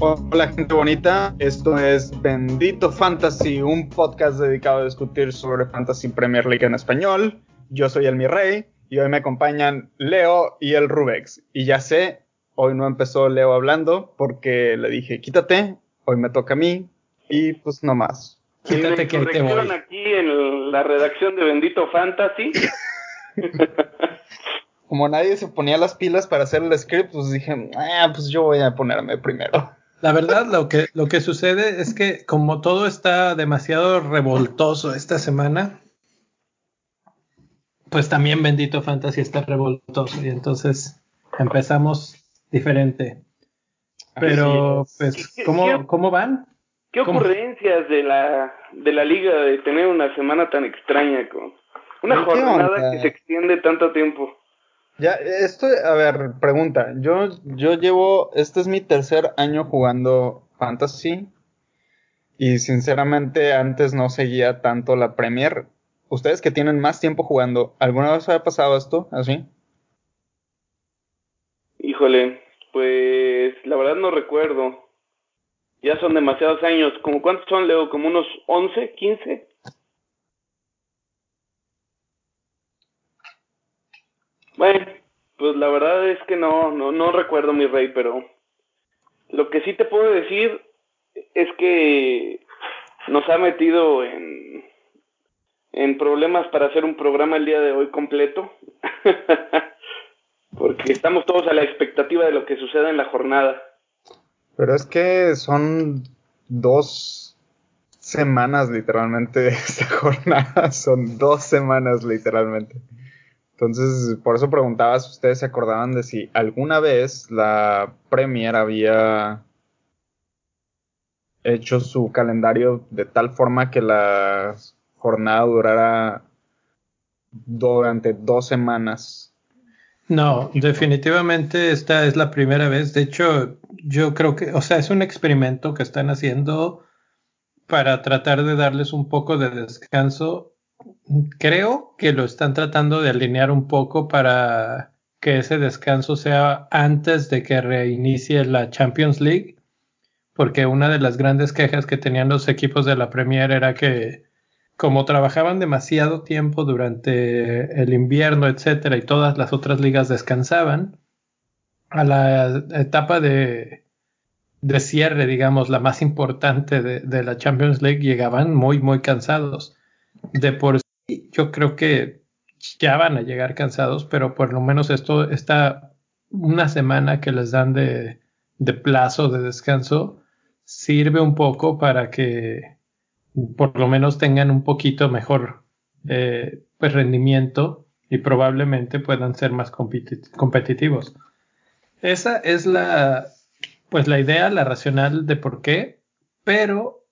Hola gente bonita, esto es Bendito Fantasy, un podcast dedicado a discutir sobre Fantasy Premier League en español. Yo soy el mi rey y hoy me acompañan Leo y el Rubex. Y ya sé, hoy no empezó Leo hablando porque le dije quítate, hoy me toca a mí y pues no más. Quítate que te voy. aquí en la redacción de Bendito Fantasy. Como nadie se ponía las pilas para hacer el script, pues dije, ah, pues yo voy a ponerme primero. La verdad, lo que, lo que sucede es que como todo está demasiado revoltoso esta semana, pues también Bendito Fantasy está revoltoso y entonces empezamos diferente. Pero, pues, ¿cómo, ¿cómo van? ¿Qué ocurrencias de la, de la liga de tener una semana tan extraña con una jornada que se extiende tanto tiempo? Ya, esto, a ver, pregunta. Yo, yo llevo, este es mi tercer año jugando Fantasy. Y sinceramente antes no seguía tanto la Premier. Ustedes que tienen más tiempo jugando, ¿alguna vez ha pasado esto así? Híjole, pues la verdad no recuerdo. Ya son demasiados años. ¿Como cuántos son, Leo? ¿Como unos 11, 15? Bueno, pues la verdad es que no, no, no recuerdo mi rey, pero lo que sí te puedo decir es que nos ha metido en, en problemas para hacer un programa el día de hoy completo, porque estamos todos a la expectativa de lo que suceda en la jornada. Pero es que son dos semanas literalmente esta jornada, son dos semanas literalmente. Entonces, por eso preguntaba si ustedes se acordaban de si alguna vez la Premier había hecho su calendario de tal forma que la jornada durara durante dos semanas. No, definitivamente esta es la primera vez. De hecho, yo creo que, o sea, es un experimento que están haciendo para tratar de darles un poco de descanso creo que lo están tratando de alinear un poco para que ese descanso sea antes de que reinicie la Champions League, porque una de las grandes quejas que tenían los equipos de la Premier era que como trabajaban demasiado tiempo durante el invierno, etcétera, y todas las otras ligas descansaban, a la etapa de, de cierre, digamos, la más importante de, la Champions League, llegaban muy, muy cansados. De por sí, yo creo que ya van a llegar cansados, pero por lo menos esto, esta una semana que les dan de, de plazo de descanso, sirve un poco para que por lo menos tengan un poquito mejor eh, pues rendimiento y probablemente puedan ser más competitivos. Esa es la pues la idea, la racional de por qué, pero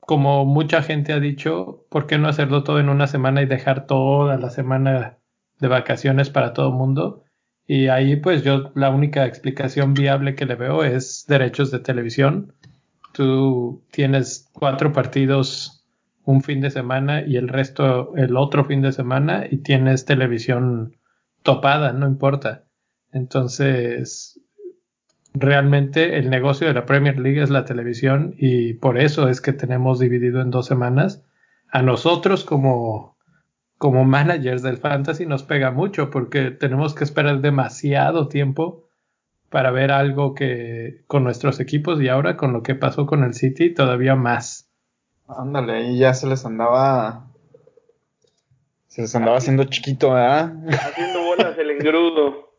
como mucha gente ha dicho, ¿por qué no hacerlo todo en una semana y dejar toda la semana de vacaciones para todo el mundo? Y ahí pues yo la única explicación viable que le veo es derechos de televisión. Tú tienes cuatro partidos un fin de semana y el resto el otro fin de semana y tienes televisión topada, no importa. Entonces, realmente el negocio de la Premier League es la televisión y por eso es que tenemos dividido en dos semanas. A nosotros como, como managers del fantasy nos pega mucho porque tenemos que esperar demasiado tiempo para ver algo que con nuestros equipos y ahora con lo que pasó con el City todavía más. Ándale, y ya se les andaba se les andaba haciendo chiquito, ¿verdad? Haciendo bolas el engrudo.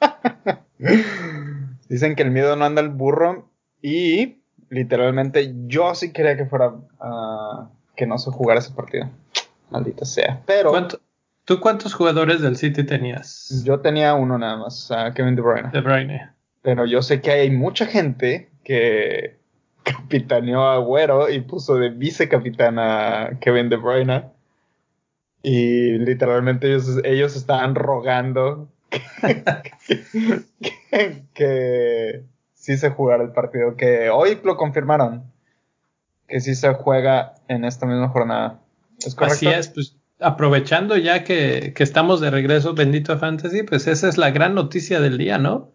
Dicen que el miedo no anda al burro y literalmente yo sí quería que fuera uh, que no se jugara ese partido. Maldita sea. Pero ¿Tú cuántos jugadores del City tenías? Yo tenía uno nada más, uh, Kevin De Bruyne. De Bruyne. Pero yo sé que hay mucha gente que capitaneó a Agüero y puso de vicecapitán a Kevin De Bruyne. Y literalmente ellos, ellos estaban rogando que, sí se jugará el partido, que hoy lo confirmaron, que sí se juega en esta misma jornada. Así es, pues aprovechando ya que, que, estamos de regreso, bendito Fantasy, pues esa es la gran noticia del día, ¿no?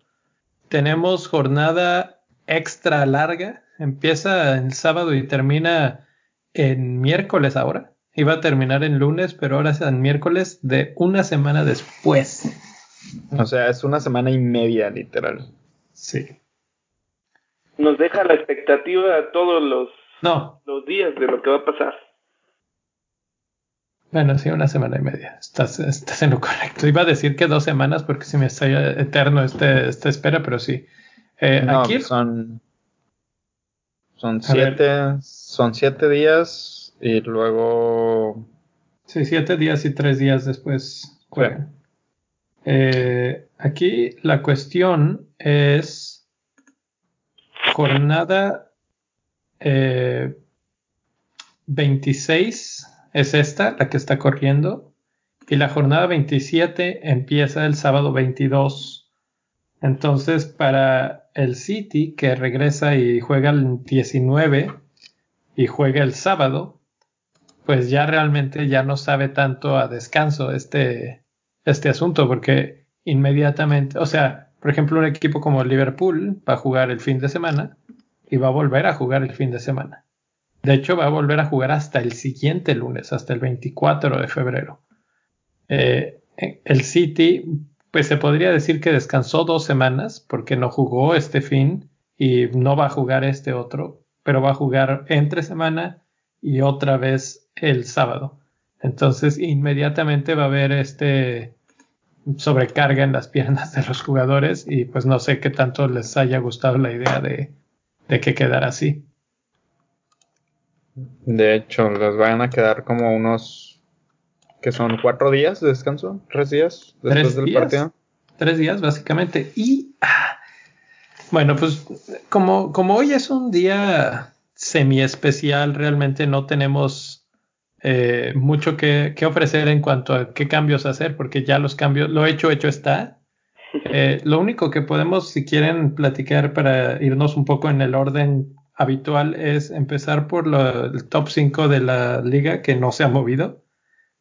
Tenemos jornada extra larga, empieza el sábado y termina en miércoles ahora. Iba a terminar en lunes, pero ahora es en miércoles de una semana después. O sea, es una semana y media, literal. Sí. Nos deja la expectativa todos los, no. los días de lo que va a pasar. Bueno, sí, una semana y media. Estás, estás en lo correcto. Iba a decir que dos semanas porque si me está eterno este, esta espera, pero sí. Eh, aquí son, son siete, son siete días y luego. Sí, siete días y tres días después juegan. Eh, aquí la cuestión es jornada eh, 26 es esta, la que está corriendo, y la jornada 27 empieza el sábado 22. Entonces, para el City, que regresa y juega el 19 y juega el sábado, pues ya realmente ya no sabe tanto a descanso este, este asunto, porque inmediatamente, o sea, por ejemplo, un equipo como Liverpool va a jugar el fin de semana y va a volver a jugar el fin de semana. De hecho, va a volver a jugar hasta el siguiente lunes, hasta el 24 de febrero. Eh, el City, pues se podría decir que descansó dos semanas porque no jugó este fin y no va a jugar este otro, pero va a jugar entre semana y otra vez el sábado. Entonces, inmediatamente va a haber este sobrecarga en las piernas de los jugadores y pues no sé qué tanto les haya gustado la idea de, de que quedara así. De hecho, les van a quedar como unos que son cuatro días de descanso, tres días después del partido. Tres días, básicamente. Y ah, bueno, pues como, como hoy es un día semi especial, realmente no tenemos eh, mucho que, ofrecer en cuanto a qué cambios hacer, porque ya los cambios, lo hecho, hecho está. Eh, lo único que podemos, si quieren platicar para irnos un poco en el orden habitual es empezar por el top 5 de la liga que no se ha movido,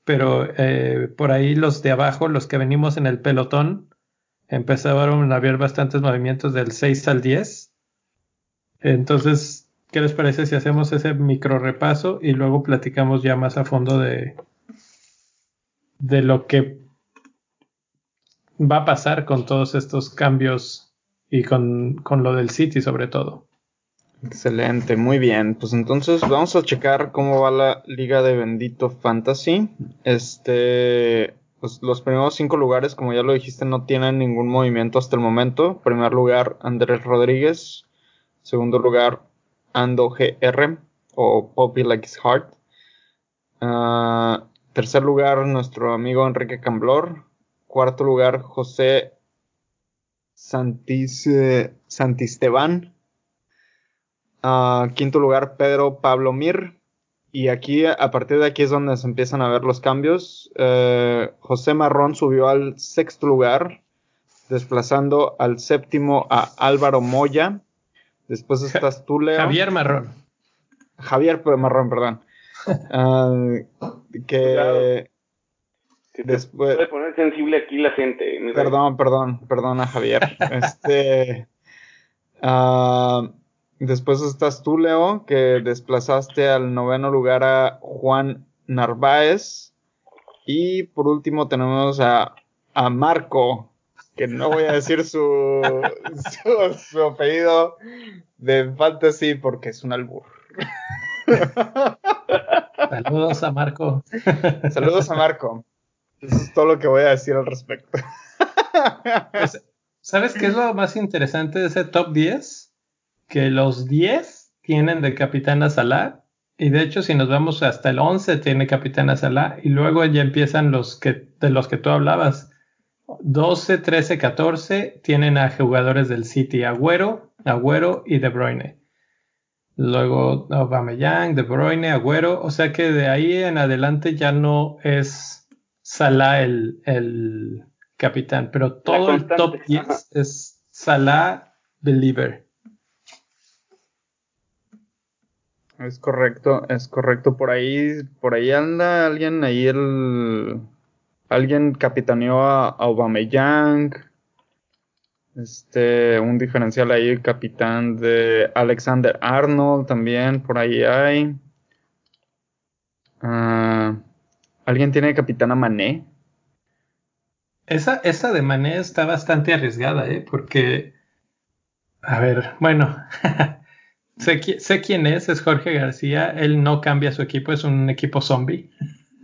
pero eh, por ahí los de abajo, los que venimos en el pelotón, empezaron a haber bastantes movimientos del 6 al 10. Entonces, ¿qué les parece si hacemos ese micro repaso y luego platicamos ya más a fondo de, de lo que va a pasar con todos estos cambios y con, con lo del City sobre todo? Excelente, muy bien. Pues entonces vamos a checar cómo va la liga de Bendito Fantasy. Este, pues los primeros cinco lugares, como ya lo dijiste, no tienen ningún movimiento hasta el momento. Primer lugar, Andrés Rodríguez. Segundo lugar, Ando GR o Poppy Like His Heart. Ah, tercer lugar, nuestro amigo Enrique Camblor. Cuarto lugar, José Santis, Santisteban quinto lugar, Pedro Pablo Mir. Y aquí, a partir de aquí es donde se empiezan a ver los cambios. Eh, José Marrón subió al sexto lugar, desplazando al séptimo a Álvaro Moya. Después estás tú, Leo. Javier Marrón. Javier Marrón, perdón. Ah, que después puede poner sensible aquí la gente. Perdón, perdón, perdona Javier. este uh, Después estás tú, Leo, que desplazaste al noveno lugar a Juan Narváez. Y por último tenemos a, a Marco, que no voy a decir su, su, apellido de fantasy porque es un albur. Saludos a Marco. Saludos a Marco. Eso es todo lo que voy a decir al respecto. Pues, ¿Sabes qué es lo más interesante de ese top 10? Que los 10 tienen de capitán Salah. Y de hecho, si nos vamos hasta el 11, tiene capitán Salah. Y luego ya empiezan los que, de los que tú hablabas. 12, 13, 14 tienen a jugadores del City, Agüero, Agüero y De Bruyne. Luego Aubameyang, De Bruyne, Agüero. O sea que de ahí en adelante ya no es Salah el, el capitán, pero todo el top 10 es Salah Believer. Es correcto, es correcto. Por ahí, por ahí anda alguien, ahí el alguien capitaneó a, a Aubameyang. Este, un diferencial ahí, el capitán de Alexander Arnold también, por ahí hay. Ah, ¿Alguien tiene capitán a Mané? Esa, esa de Mané está bastante arriesgada, ¿eh? Porque, a ver, bueno, sé, sé quién es, es Jorge García, él no cambia su equipo, es un equipo zombie.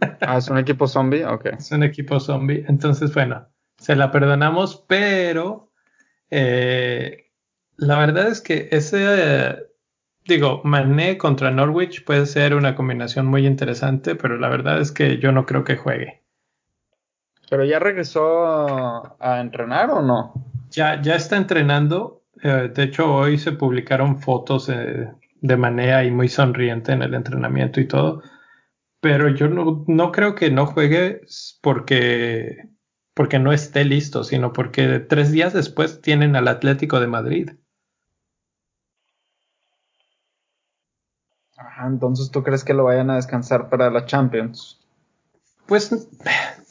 ah, es un equipo zombie, ok. Es un equipo zombie, entonces, bueno, se la perdonamos, pero eh, la verdad es que ese, digo, Mané contra Norwich puede ser una combinación muy interesante, pero la verdad es que yo no creo que juegue. ¿Pero ya regresó a entrenar o no? Ya, ya está entrenando. Eh, de hecho, hoy se publicaron fotos eh, de Mané ahí muy sonriente en el entrenamiento y todo. Pero yo no, no creo que no juegue porque porque no esté listo, sino porque tres días después tienen al Atlético de Madrid. Ajá, entonces tú crees que lo vayan a descansar para la Champions? Pues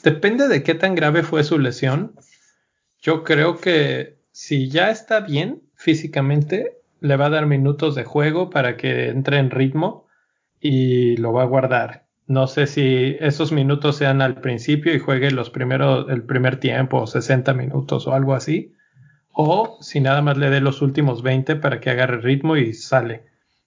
depende de qué tan grave fue su lesión. Yo creo que si ya está bien físicamente, le va a dar minutos de juego para que entre en ritmo y lo va a guardar. No sé si esos minutos sean al principio y juegue los primeros, el primer tiempo, 60 minutos o algo así. O si nada más le dé los últimos 20 para que agarre ritmo y sale.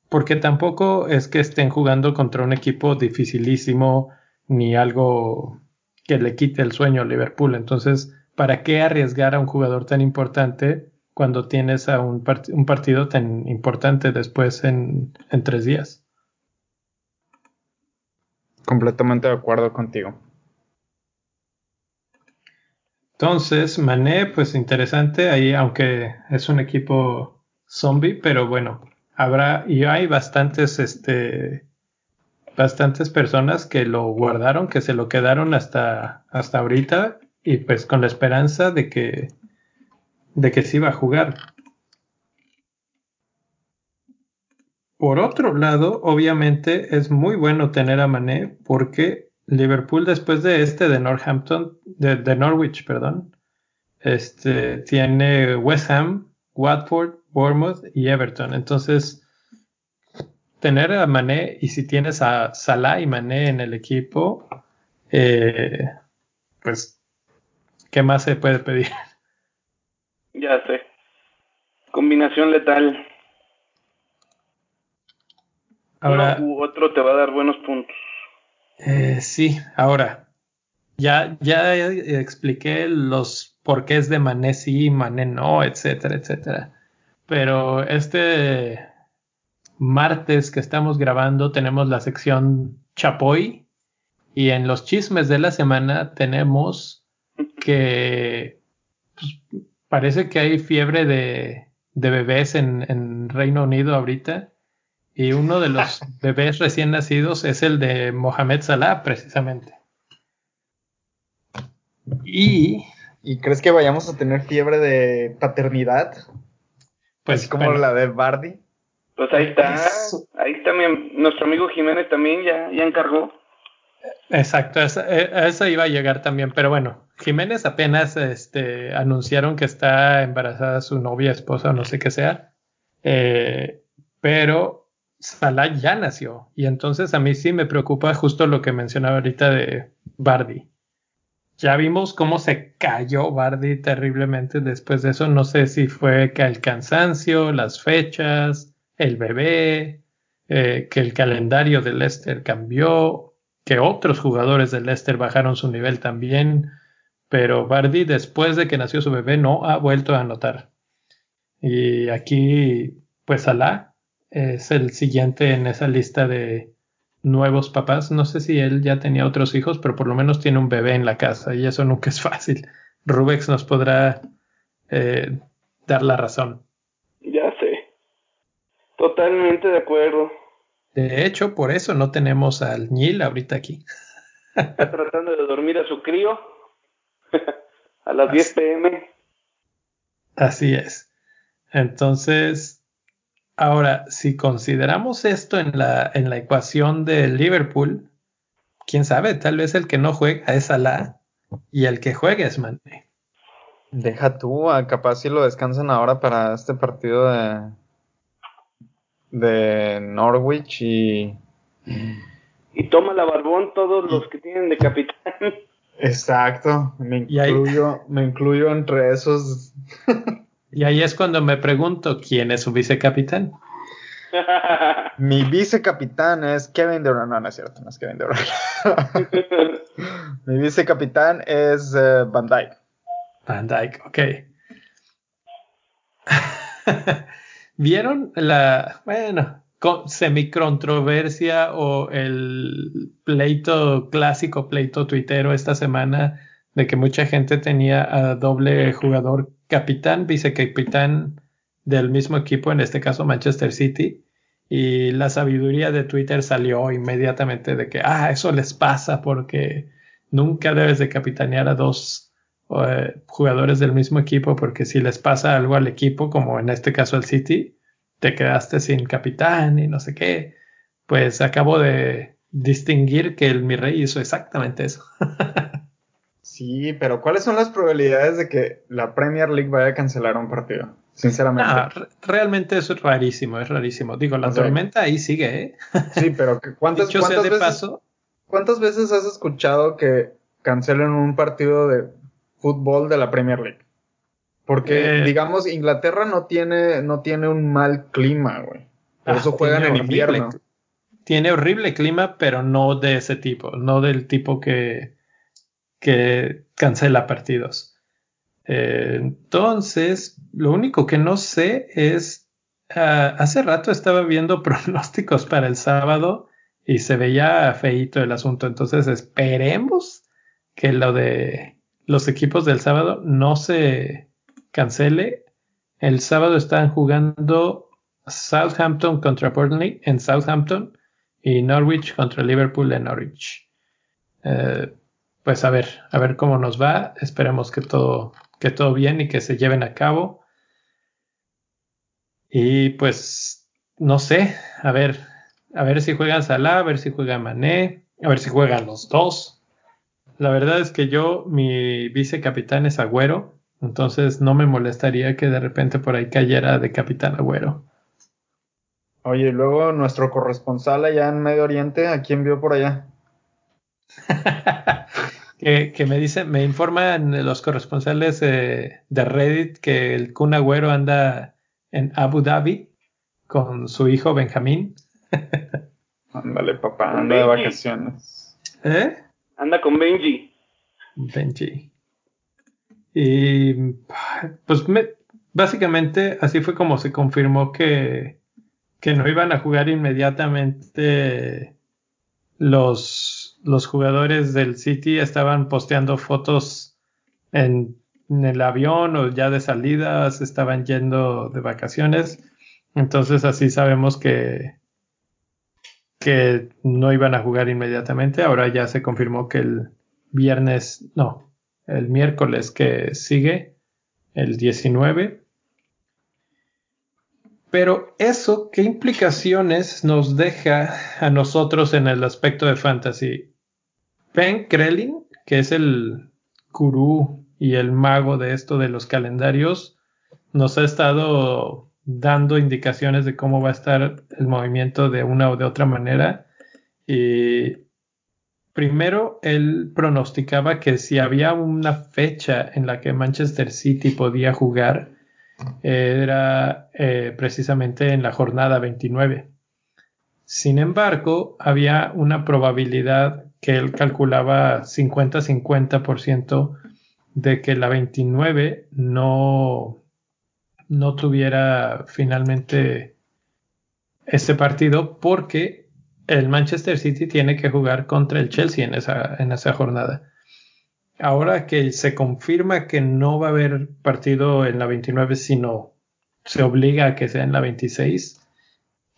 Porque tampoco es que estén jugando contra un equipo dificilísimo ni algo que le quite el sueño a Liverpool. Entonces, ¿para qué arriesgar a un jugador tan importante cuando tienes a un, un partido tan importante después en, en tres días? Completamente de acuerdo contigo. Entonces, Mané, pues interesante ahí, aunque es un equipo zombie, pero bueno, habrá y hay bastantes, este, bastantes personas que lo guardaron, que se lo quedaron hasta, hasta ahorita y pues con la esperanza de que, de que sí va a jugar. Por otro lado, obviamente es muy bueno tener a Mané porque Liverpool después de este de Northampton, de, Norwich, perdón, este tiene West Ham, Watford, Bournemouth y Everton. Entonces, tener a Mané y si tienes a Salah y Mané en el equipo, eh, pues, ¿qué más se puede pedir? Ya sé. Combinación letal. Ahora, u otro te va a dar buenos puntos. Eh, sí, ahora, ya, ya expliqué los porqués de Mané sí, Mané no, etcétera, etcétera. Pero este martes que estamos grabando tenemos la sección Chapoy y en los chismes de la semana tenemos que pues, parece que hay fiebre de, de bebés en, en Reino Unido ahorita y uno de los bebés recién nacidos es el de Mohamed Salah, precisamente. Y, ¿Y crees que vayamos a tener fiebre de paternidad? Pues como la de Bardi. Pues ahí está, ahí también, nuestro amigo Jiménez también ya, ya encargó. Exacto, eh, a eso iba a llegar también, pero bueno, Jiménez apenas este, anunciaron que está embarazada su novia, esposa, no sé qué sea, eh, pero Salah ya nació. Y entonces a mí sí me preocupa justo lo que mencionaba ahorita de Bardi. Ya vimos cómo se cayó Bardi terriblemente después de eso. No sé si fue que el cansancio, las fechas, el bebé, eh, que el calendario de Leicester cambió, que otros jugadores de Leicester bajaron su nivel también. Pero Bardi, después de que nació su bebé, no ha vuelto a anotar. Y aquí, pues Salah es el siguiente en esa lista de nuevos papás. No sé si él ya tenía otros hijos, pero por lo menos tiene un bebé en la casa y eso nunca es fácil. Rubex nos podrá eh, dar la razón. Ya sé. Totalmente de acuerdo. De hecho, por eso no tenemos al Nil ahorita aquí. Está tratando de dormir a su crío a las 10 pm. Así es. Entonces, Ahora, si consideramos esto en la, en la ecuación de Liverpool, quién sabe, tal vez el que no juega es Salah y el que juega es Mane. Deja tú, capaz si lo descansan ahora para este partido de, de Norwich y... Y toma la barbón todos los que tienen de capitán. Exacto, me incluyo, me incluyo entre esos. y ahí es cuando me pregunto quién es su vicecapitán. Mi vicecapitán es Kevin Durant. No, no es cierto, no es Kevin Durant. Mi vicecapitán es eh, Van Dyke. Van Dyke, ok. ¿Vieron la, bueno, semi-controversia o el pleito clásico, pleito tuitero esta semana de que mucha gente tenía a doble jugador capitán, vicecapitán del mismo equipo, en este caso Manchester City? Y la sabiduría de Twitter salió inmediatamente de que, ah, eso les pasa porque nunca debes de capitanear a dos eh, jugadores del mismo equipo porque si les pasa algo al equipo, como en este caso el City, te quedaste sin capitán y no sé qué. Pues acabo de distinguir que el mi rey hizo exactamente eso. sí, pero ¿cuáles son las probabilidades de que la Premier League vaya a cancelar un partido? Sinceramente. Ah, realmente eso es rarísimo, es rarísimo. Digo, la tormenta ahí sigue, ¿eh? Sí, pero ¿cuántas, ¿cuántas, veces, ¿cuántas veces has escuchado que cancelen un partido de fútbol de la Premier League? Porque, eh, digamos, Inglaterra no tiene, no tiene un mal clima, güey. Por ah, eso juegan en invierno. Tiene horrible clima, pero no de ese tipo, no del tipo que, que cancela partidos. Eh, entonces, lo único que no sé es, ah, hace rato estaba viendo pronósticos para el sábado y se veía feito el asunto, entonces esperemos que lo de los equipos del sábado no se cancele. El sábado están jugando Southampton contra Burnley en Southampton y Norwich contra Liverpool en Norwich. Eh, pues a ver, a ver cómo nos va. Esperemos que todo que todo bien y que se lleven a cabo. Y pues, no sé, a ver, a ver si juegan Salah, a ver si juega Mané, a ver si juegan los dos. La verdad es que yo, mi vicecapitán es Agüero, entonces no me molestaría que de repente por ahí cayera de capitán Agüero. Oye, y luego nuestro corresponsal allá en Medio Oriente, ¿a quién vio por allá? que, me dice, me informan los corresponsales de Reddit que el Kun Agüero anda en Abu Dhabi con su hijo Benjamín. Ándale, papá, anda de vacaciones. ¿Eh? Anda con Benji. Benji. Y pues básicamente así fue como se confirmó que, que no iban a jugar inmediatamente los los jugadores del City estaban posteando fotos en, el avión o ya de salidas, estaban yendo de vacaciones. Entonces así sabemos que, que no iban a jugar inmediatamente. Ahora ya se confirmó que el viernes, no, el miércoles que sigue, el 19. Pero eso, ¿qué implicaciones nos deja a nosotros en el aspecto de fantasy? Ben Krellin, que es el gurú y el mago de esto de los calendarios, nos ha estado dando indicaciones de cómo va a estar el movimiento de una o de otra manera. Y primero, él pronosticaba que si había una fecha en la que Manchester City podía jugar, era eh, precisamente en la jornada 29. Sin embargo, había una probabilidad que él calculaba 50-50% de que la 29 no, no tuviera finalmente este partido porque el Manchester City tiene que jugar contra el Chelsea en esa, en esa jornada. Ahora que se confirma que no va a haber partido en la 29, sino se obliga a que sea en la 26,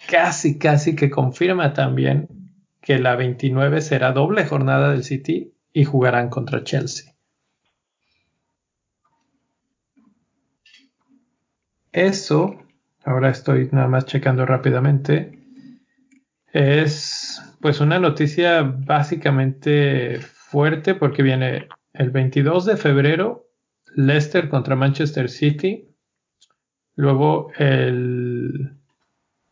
casi, casi que confirma también que la 29 será doble jornada del City y jugarán contra Chelsea. Eso ahora estoy nada más checando rápidamente, es pues una noticia básicamente fuerte porque viene el 22 de febrero Leicester contra Manchester City, luego el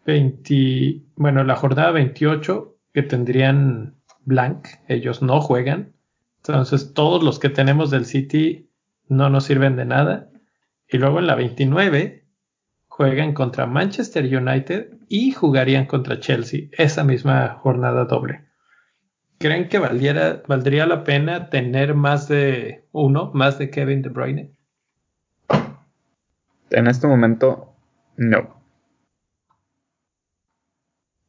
20, bueno, la jornada 28 que tendrían blank, ellos no juegan, entonces todos los que tenemos del City no nos sirven de nada. Y luego en la 29 juegan contra Manchester United y jugarían contra Chelsea esa misma jornada doble. ¿Creen que valiera, valdría la pena tener más de uno, más de Kevin De Bruyne? En este momento, no.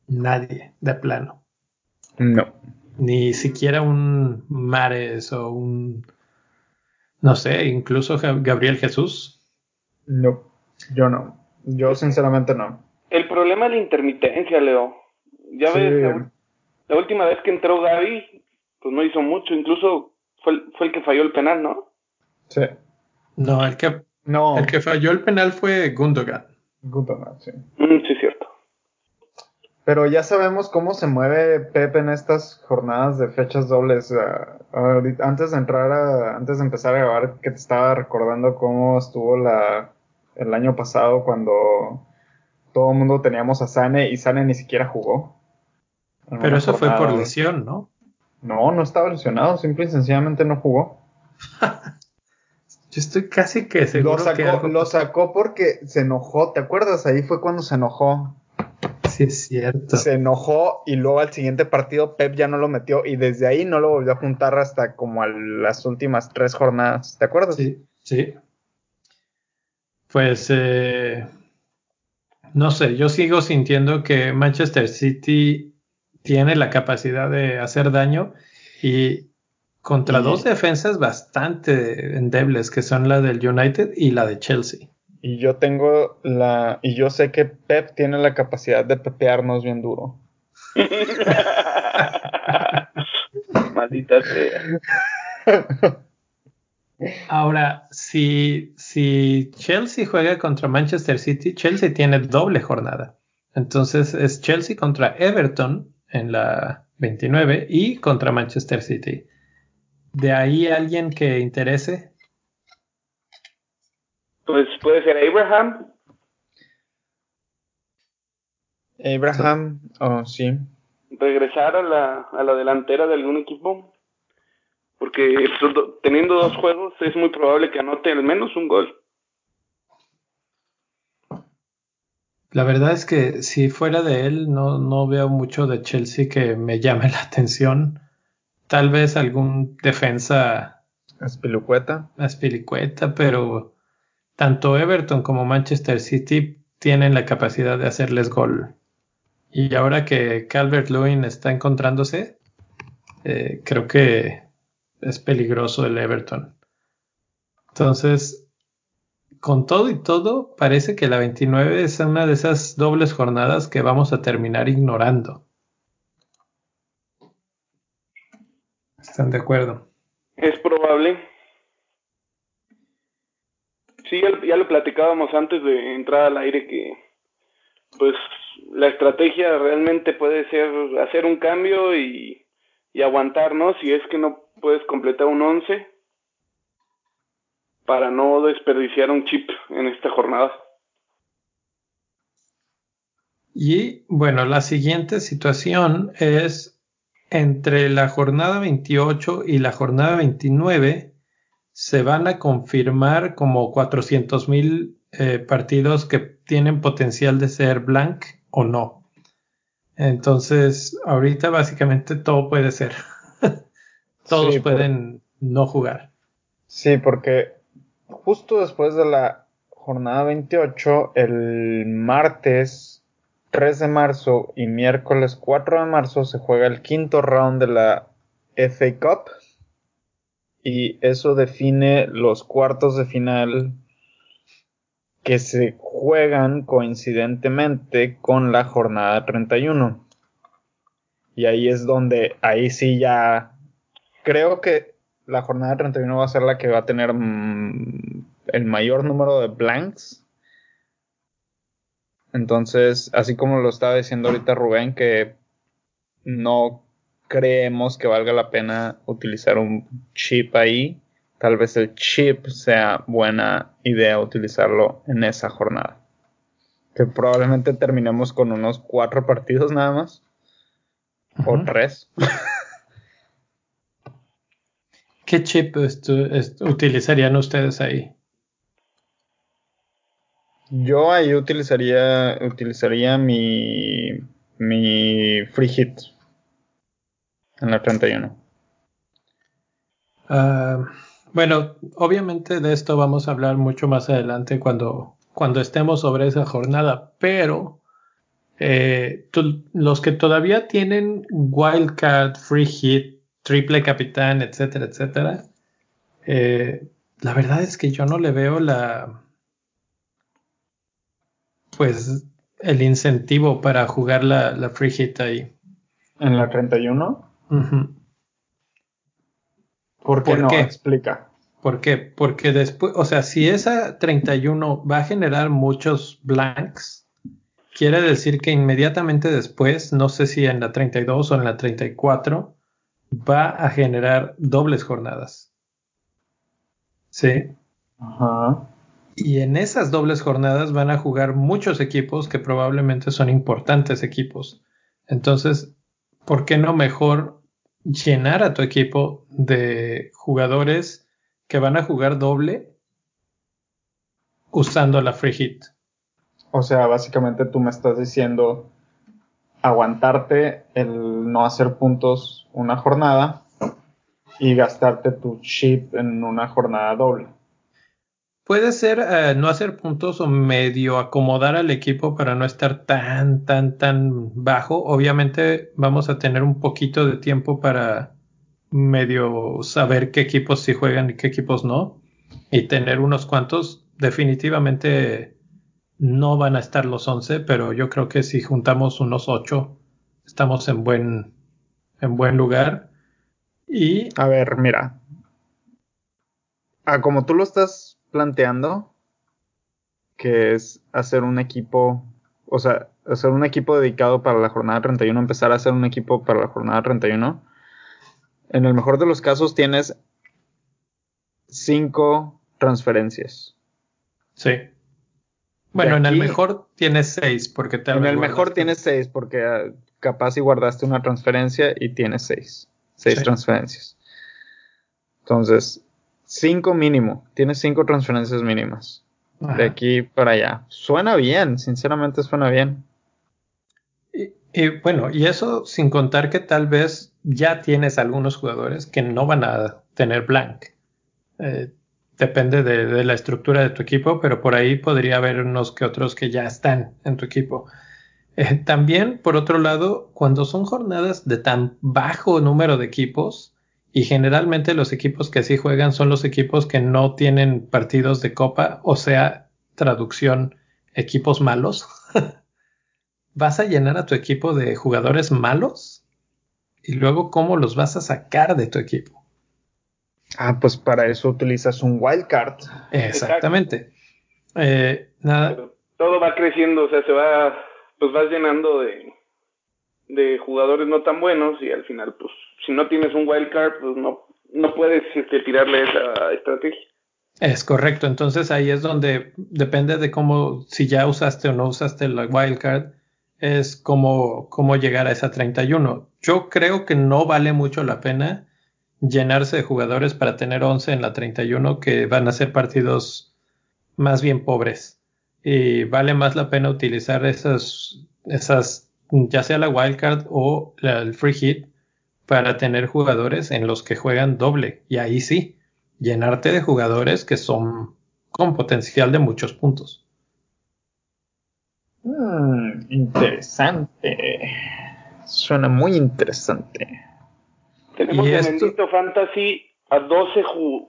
Nadie, de plano. No. Ni siquiera un Mares o un, no sé, incluso Gabriel Jesús. No, yo no. Yo sinceramente no. El problema es la intermitencia, Leo. Ya ves, la, última vez que entró Gaby, pues no hizo mucho. Incluso fue el, fue el que falló el penal, ¿no? Sí. No, el que, no. El que falló el penal fue Gundogan. Gundogan, sí. Mm, sí, cierto. Pero ya sabemos cómo se mueve Pepe en estas jornadas de fechas dobles. antes de entrar a, antes de empezar a grabar, que te estaba recordando cómo estuvo la, el año pasado cuando todo el mundo teníamos a Sane y Sane ni siquiera jugó. Pero eso fue por lesión, ¿no? No, no estaba lesionado, simple y sencillamente no jugó. Yo estoy casi que seguro lo sacó, que lo sacó porque se enojó, ¿te acuerdas? Ahí fue cuando se enojó es cierto. Se enojó y luego al siguiente partido Pep ya no lo metió y desde ahí no lo volvió a juntar hasta como a las últimas tres jornadas. ¿Te acuerdas? Sí, sí. Pues eh, no sé, yo sigo sintiendo que Manchester City tiene la capacidad de hacer daño y contra dos defensas bastante endebles que son la del United y la de Chelsea. Y yo tengo la. Y yo sé que Pep tiene la capacidad de pepearnos bien duro. Maldita sea. Ahora, si, si Chelsea juega contra Manchester City, Chelsea tiene doble jornada. Entonces es Chelsea contra Everton en la 29 y contra Manchester City. ¿De ahí alguien que interese? Pues puede ser Abraham. Abraham, oh, sí. Regresar a la, a la delantera de algún equipo. Porque teniendo dos juegos es muy probable que anote al menos un gol. La verdad es que si fuera de él no, no veo mucho de Chelsea que me llame la atención. Tal vez algún defensa. Aspilicueta. Aspilicueta, pero tanto Everton como Manchester City tienen la capacidad de hacerles gol. Y ahora que Calvert Lewin está encontrándose, eh, creo que es peligroso el Everton. Entonces, con todo y todo, parece que la 29 es una de esas dobles jornadas que vamos a terminar ignorando. ¿Están de acuerdo? Es probable. Sí, ya, lo platicábamos antes de entrar al aire que pues la estrategia realmente puede ser hacer un cambio y, y aguantar, ¿no? Si es que no puedes completar un 11 para no desperdiciar un chip en esta jornada. Y bueno, la siguiente situación es entre la jornada 28 y la jornada 29 se van a confirmar como 400 mil eh, partidos que tienen potencial de ser blank o no. Entonces, ahorita básicamente todo puede ser. Todos pueden no jugar. Sí, porque justo después de la jornada 28, el martes 3 de marzo y miércoles 4 de marzo se juega el quinto round de la FA Cup y eso define los cuartos de final que se juegan coincidentemente con la jornada 31. Y ahí es donde, ahí sí ya, creo que la jornada 31 va a ser la que va a tener mm, el mayor número de blanks. Entonces, así como lo estaba diciendo ahorita Rubén, que no creemos que valga la pena utilizar un chip ahí, tal vez el chip sea buena idea utilizarlo en esa jornada. Que probablemente terminemos con unos cuatro partidos nada más. O tres. ¿Qué chip utilizarían ustedes ahí? Yo ahí utilizaría, utilizaría mi, mi free hit en la 31. Uh, bueno, obviamente de esto vamos a hablar mucho más adelante cuando, cuando estemos sobre esa jornada, pero eh, los que todavía tienen wildcard, free hit, triple capitán, etcétera, etcétera, eh, la verdad es que yo no le veo la pues el incentivo para jugar la, la free hit ahí. ¿En la 31? ¿Por qué no? Explica. ¿Por qué? Porque después, o sea, si esa 31 va a generar muchos blanks, quiere decir que inmediatamente después, no sé si en la 32 o en la 34, va a generar dobles jornadas. ¿Sí? Ajá. Y en esas dobles jornadas van a jugar muchos equipos que probablemente son importantes equipos. Entonces, ¿por qué no mejor llenar a tu equipo de jugadores que van a jugar doble usando la free hit? O sea, básicamente tú me estás diciendo aguantarte el no hacer puntos una jornada y gastarte tu chip en una jornada doble. Puede ser eh, no hacer puntos o medio acomodar al equipo para no estar tan, tan, tan bajo. Obviamente vamos a tener un poquito de tiempo para medio saber qué equipos sí juegan y qué equipos no. Y tener unos cuantos. Definitivamente no van a estar los 11, pero yo creo que si juntamos unos 8, estamos en buen, en buen lugar. Y. A ver, mira. Ah, como tú lo estás planteando, que es hacer un equipo, o sea, hacer un equipo dedicado para la jornada 31, empezar a hacer un equipo para la jornada 31. En el mejor de los casos tienes cinco transferencias. Sí. Bueno, en el mejor tienes seis, porque te En el mejor tienes seis, porque ah, capaz y guardaste una transferencia y tienes seis. Seis transferencias. Entonces, Cinco mínimo. Tiene cinco transferencias mínimas. De aquí para allá. Suena bien, sinceramente suena bien. Y, bueno, y eso sin contar que tal vez ya tienes algunos jugadores que no van a tener blank. Eh, depende de, la estructura de tu equipo, pero por ahí podría haber unos que otros que ya están en tu equipo. Eh, también, por otro lado, cuando son jornadas de tan bajo número de equipos, y generalmente los equipos que así juegan son los equipos que no tienen partidos de copa, o sea, traducción, equipos malos. ¿Vas a llenar a tu equipo de jugadores malos? Y luego, ¿cómo los vas a sacar de tu equipo? Ah, pues para eso utilizas un wildcard. Exactamente. Eh, nada. todo va creciendo, o sea, se va, pues vas llenando de, de jugadores no tan buenos y al final, pues, si no tienes un wild card, pues no, no puedes este, tirarle esa estrategia. Es correcto, entonces ahí es donde depende de cómo, si ya usaste o no usaste la wildcard, es cómo, cómo llegar a esa 31. Yo creo que no vale mucho la pena llenarse de jugadores para tener 11 en la 31 que van a ser partidos más bien pobres. Y vale más la pena utilizar esas, esas ya sea la wildcard o el free hit, para tener jugadores en los que juegan doble. Y ahí sí, llenarte de jugadores que son con potencial de muchos puntos. Hmm, interesante. Suena muy interesante. Tenemos en Bendito Fantasy a 12,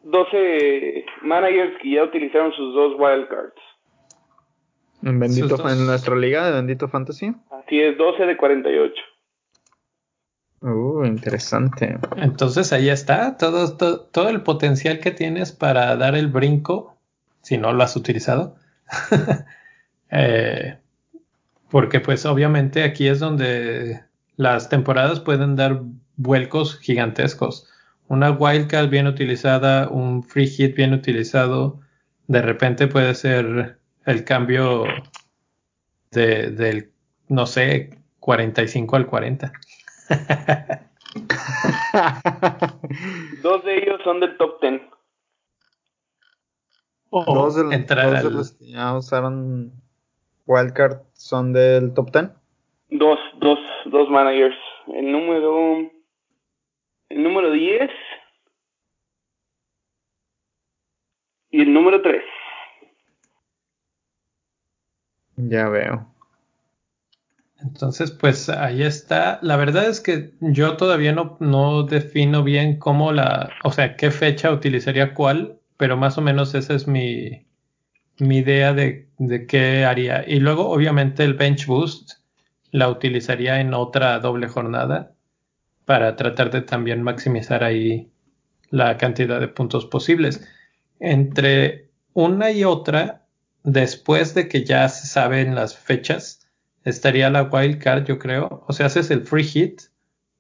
12 managers que ya utilizaron sus dos wildcards. En Bendito en nuestra liga de Bendito Fantasy. Así es, 12 de 48. Uh, interesante. Entonces ahí está, todo, todo, el potencial que tienes para dar el brinco, si no lo has utilizado, eh, Porque pues obviamente aquí es donde las temporadas pueden dar vuelcos gigantescos. Una wildcard bien utilizada, un free hit bien utilizado, de repente puede ser el cambio de, del, no sé, 45 al 40. Dos de ellos son del top 10. dos de, los que ya usaron Wildcard son del top 10. Dos, dos, dos managers. El número. El número 10. Y el número 3. Ya veo. Entonces, pues ahí está. La verdad es que yo todavía no, no defino bien cómo la, o sea, qué fecha utilizaría cuál, pero más o menos esa es mi, mi idea de, de qué haría. Y luego, obviamente, el bench boost la utilizaría en otra doble jornada para tratar de también maximizar ahí la cantidad de puntos posibles. Entre una y otra, después de que ya se saben las fechas, estaría la wild card, yo creo. O sea, haces el free hit,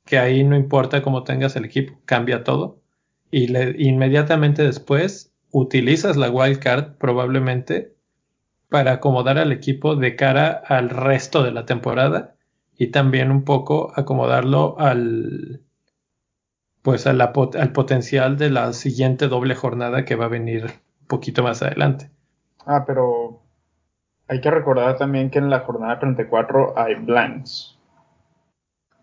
que ahí no importa cómo tengas el equipo, cambia todo. Y inmediatamente después utilizas la wild card probablemente para acomodar al equipo de cara al resto de la temporada y también un poco acomodarlo al pues al potencial de la siguiente doble jornada que va a venir un poquito más adelante. Ah, pero hay que recordar también que en la jornada 34 hay blanks.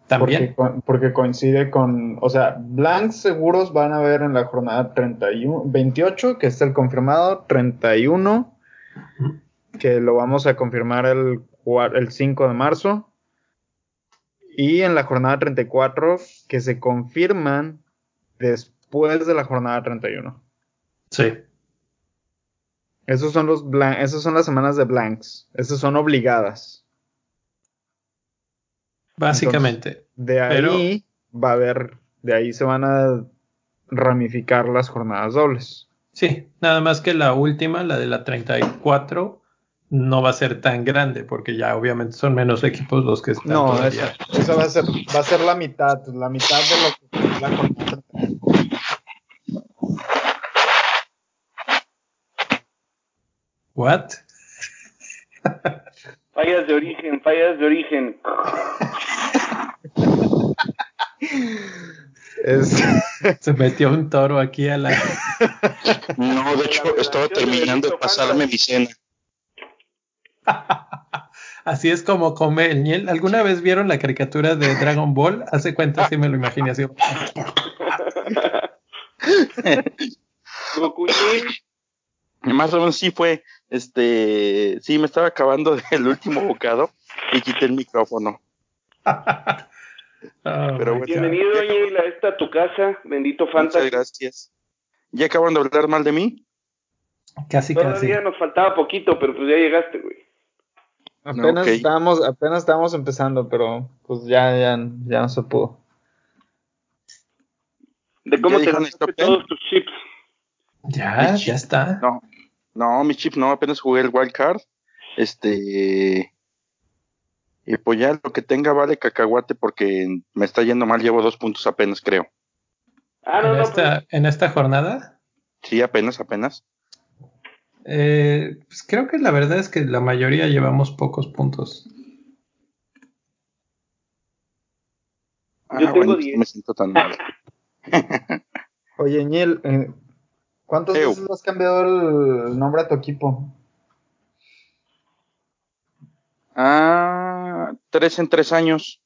También. Porque, coincide con, o sea, blanks seguros van a haber en la jornada 31, 28, que es el confirmado, 31, que lo vamos a confirmar el, el 5 de marzo, y en la jornada 34, que se confirman después de la jornada 31. Sí. Esos son los esas son las semanas de blanks. Esas son obligadas. Básicamente. de ahí va a haber, de ahí se van a ramificar las jornadas dobles. Sí, nada más que la última, la de la 34, no va a ser tan grande porque ya obviamente son menos equipos los que están no esa, va a ser va a ser la mitad la mitad de lo que la jornada what fallas de origen fallas de origen. Se metió un toro aquí a la no de hecho estaba terminando de pasarme mi cena así es como come el miel. ¿Alguna vez vieron la caricatura de Dragon Ball? Hace cuenta, si me lo imaginé así. Más o menos sí fue, este, sí, me estaba acabando el último bocado y quité el micrófono. Oh, Pero Bienvenido, Neil, a esta tu casa, bendito Fantasy. Muchas gracias. ¿Ya acaban de hablar mal de mí? Casi, Todavía nos faltaba poquito, pero pues ya llegaste, güey. Apenas estábamos, apenas estábamos empezando, pero pues ya, ya, ya no se pudo. ¿De cómo te todos tus chips? Ya, ya está. No, no, mi chip no, apenas jugué el wild card. Este. Y pues ya lo que tenga vale cacahuate porque me está yendo mal, llevo dos puntos apenas, creo. Ah, no, ¿En, esta, pues. ¿En esta jornada? Sí, apenas, apenas. Eh, pues creo que la verdad es que la mayoría llevamos pocos puntos. Ah, Yo tengo 10. me siento tan mal. Oye, Niel, eh, ¿cuántas veces has cambiado el nombre a tu equipo? Ah, tres en tres años.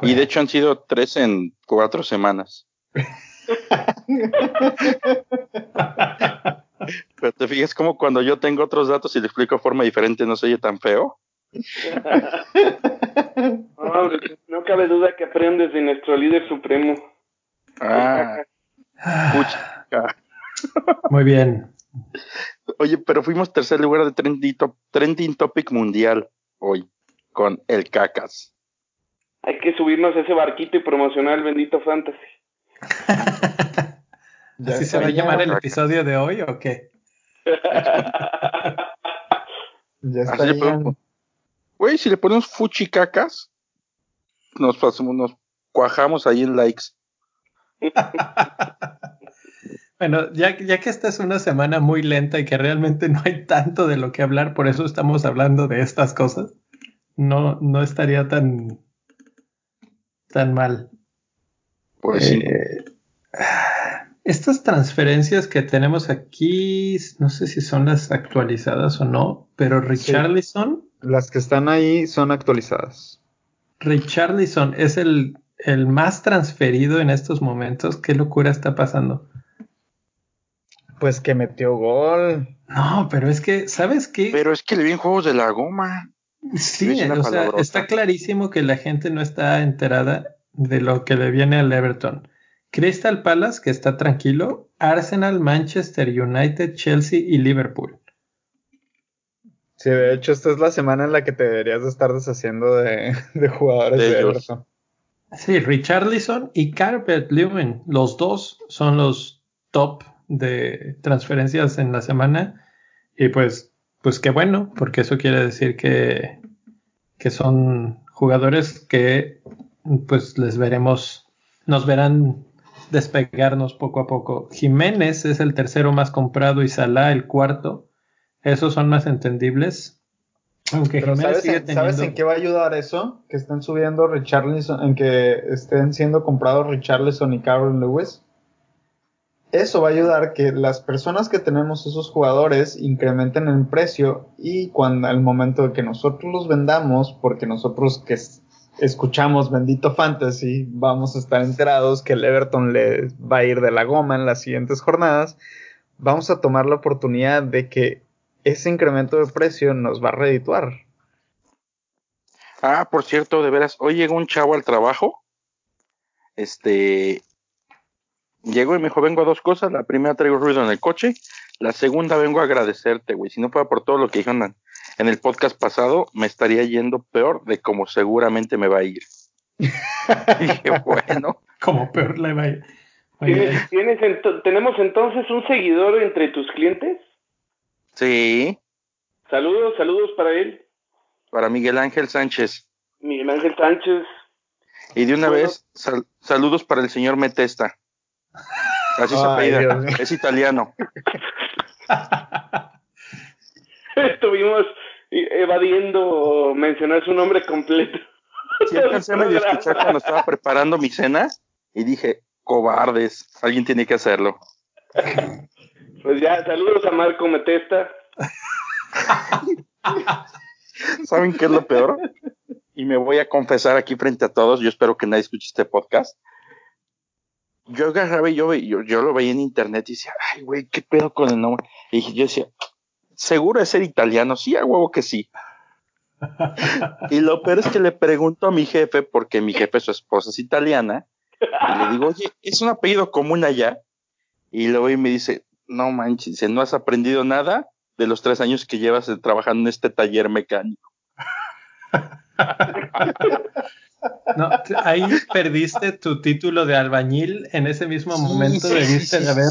Y de pues. hecho han sido tres en cuatro semanas. Pero te fijas como cuando yo tengo otros datos y le explico de forma diferente no se oye tan feo. no, cabe duda que aprendes de nuestro líder supremo. Ah, Muy bien. Oye, pero fuimos tercer lugar de trending, trending topic mundial hoy con el cacas. Hay que subirnos a ese barquito y promocionar el bendito fantasy. ¿Así se va a llamar el episodio de hoy o qué? ya estarían, Güey, si le ponemos fuchicacas, nos pasamos, nos cuajamos ahí en likes. bueno, ya, ya que esta es una semana muy lenta y que realmente no hay tanto de lo que hablar, por eso estamos hablando de estas cosas, no, no estaría tan, tan mal. Pues sí. Estas transferencias que tenemos aquí, no sé si son las actualizadas o no, pero Richarlison. Las que están ahí son actualizadas. Richarlison es el, el más transferido en estos momentos. ¿Qué locura está pasando? Pues que metió gol. No, pero es que, ¿sabes qué? Pero es que le vienen juegos de la goma. Sí, o sea, está clarísimo que la gente no está enterada de lo que le viene al Everton. Crystal Palace, que está tranquilo, Arsenal, Manchester United, Chelsea y Liverpool. Sí, de hecho, esta es la semana en la que te deberías de estar deshaciendo de, jugadores de, Everton. Sí, Richarlison y Carpet Lewin, los dos son los top de transferencias en la semana. Y pues, pues qué bueno, porque eso quiere decir que, que son jugadores que pues les veremos, nos verán despegarnos poco a poco. Jiménez es el tercero más comprado y Salah el cuarto. Esos son más entendibles. Aunque ¿sabes, en, ¿sabes, en, qué va a ayudar eso? Que estén subiendo Richarlison, en que estén siendo comprados Richarlison y Carol Lewis. Eso va a ayudar que las personas que tenemos esos jugadores incrementen el precio y cuando al momento de que nosotros los vendamos, porque nosotros que escuchamos Bendito Fantasy, vamos a estar enterados que el Everton le va a ir de la goma en las siguientes jornadas. Vamos a tomar la oportunidad de que ese incremento de precio nos va a redituar. Ah, por cierto, de veras, hoy llegó un chavo al trabajo. Este. Llegó y me dijo: Vengo a dos cosas. La primera, traigo ruido en el coche. La segunda, vengo a agradecerte, güey. Si no fuera por todo lo que dijeron en el podcast pasado, me estaría yendo peor de como seguramente me va a ir. dije, bueno. Como peor le va a ir. ¿Tenemos entonces un seguidor entre tus clientes? Sí. Saludos, saludos para él. Para Miguel Ángel Sánchez. Miguel Ángel Sánchez. Y de una vez, saludos para el señor Metesta. Así se apellida. Es italiano. Estuvimos evadiendo mencionar su nombre completo. Sí, alcancé a medio escuchar cuando estaba preparando mi cena y dije, cobardes, alguien tiene que hacerlo. Pues ya, saludos a Marco Metesta. ¿Saben qué es lo peor? Y me voy a confesar aquí frente a todos, yo espero que nadie escuche este podcast. Yo agarraba y yo, yo, yo lo veía en internet y decía, ay, güey, qué pedo con el nombre. Y yo decía, seguro es ser italiano, sí, a huevo que sí. y lo peor es que le pregunto a mi jefe, porque mi jefe, su esposa es italiana, y le digo, oye, ¿es un apellido común allá? Y luego me dice, no manches, ¿no has aprendido nada de los tres años que llevas trabajando en este taller mecánico? No, ahí perdiste tu título de albañil en ese mismo momento debiste de haber.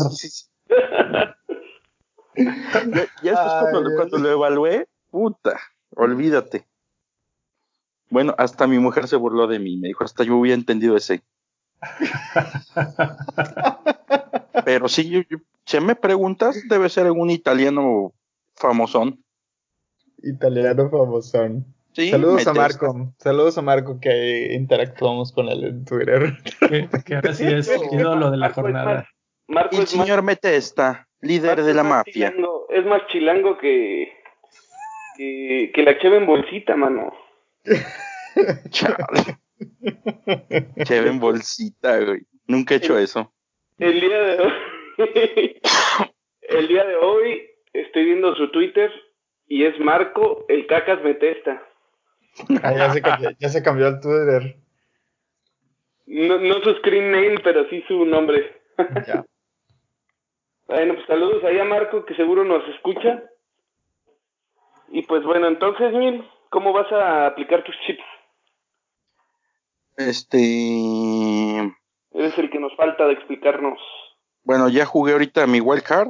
Ya, después cuando, lo evalué, puta, olvídate. Bueno, hasta mi mujer se burló de mí, me dijo, hasta yo hubiera entendido ese. Pero sí, yo, si me preguntas, debe ser algún italiano famosón. Italiano famosón. Saludos a Marco. Saludos a Marco que interactuamos con él en Twitter. Que, ahora sí es lo de la jornada. y el señor Mete está líder de la mafia. es más chilango que, que, la cheve en bolsita, mano. Chale. cheve en bolsita, güey. Nunca he hecho eso. El día de hoy, el día de hoy estoy viendo su Twitter y es Marco el cacas metesta. Ah, ya, se cambió, ya se cambió el Twitter. No, no su screen name, pero sí su nombre. Ya. Bueno, pues saludos ahí a Marco, que seguro nos escucha. Y pues bueno, entonces, Mil, ¿cómo vas a aplicar tus chips? Este. Eres el que nos falta de explicarnos. Bueno, ya jugué ahorita mi wild card.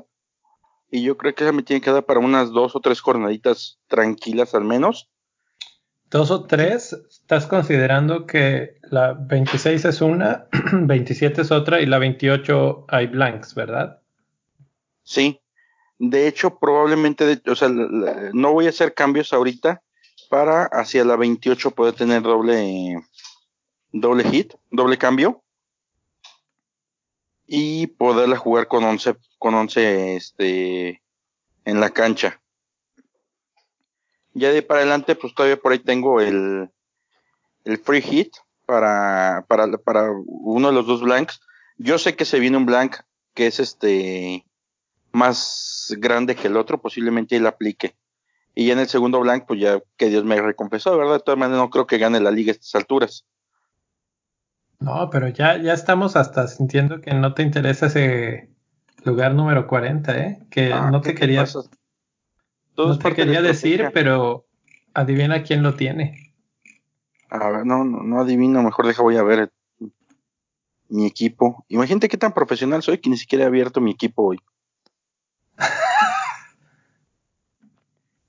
Y yo creo que ya me tiene que dar para unas dos o tres jornaditas tranquilas al menos. dos o tres, estás considerando que la 26 es una, 27 es otra y la 28 hay blanks, ¿verdad? Sí. De hecho, probablemente, o sea, no voy a hacer cambios ahorita para hacia la 28 poder tener doble, doble hit, doble cambio y poderla jugar con 11, con 11 este, en la cancha. Ya de para adelante, pues todavía por ahí tengo el, el free hit para, para, para uno de los dos blanks. Yo sé que se viene un blank que es este más grande que el otro, posiblemente él aplique. Y ya en el segundo blank, pues ya que Dios me recompensó, ¿verdad? De todas maneras, no creo que gane la liga a estas alturas. No, pero ya, ya estamos hasta sintiendo que no te interesa ese lugar número 40, ¿eh? Que ah, no te quería, no te quería decir, pero adivina quién lo tiene. A ver, no, no, no adivino, mejor deja voy a ver mi equipo. Imagínate qué tan profesional soy que ni siquiera he abierto mi equipo hoy.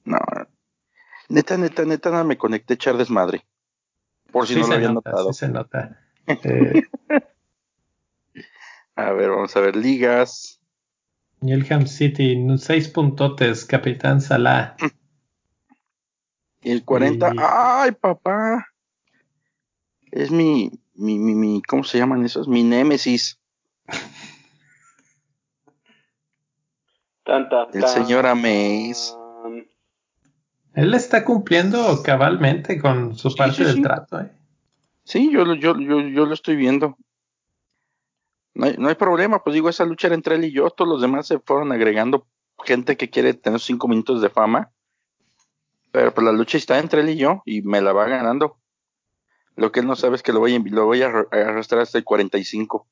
No, neta, neta, neta, no me conecté a echar desmadre. Por si no lo había notado. Sí se nota. a ver, vamos a ver ligas. Newham City, seis puntotes, Capitán Salah. El 40, ¡ay, papá! Es mi, mi, mi, mi, ¿cómo se llaman esos? Mi némesis. el señor Ameis. Él está cumpliendo cabalmente con su parte del trato, ¿eh? Sí, yo, yo, yo, yo lo estoy viendo. No hay, no hay, problema, pues digo, esa lucha era entre él y yo, todos los demás se fueron agregando gente que quiere tener cinco minutos de fama. Pero pues la lucha está entre él y yo y me la va ganando. Lo que él no sabe es que lo voy a, lo voy a arrastrar hasta el 45.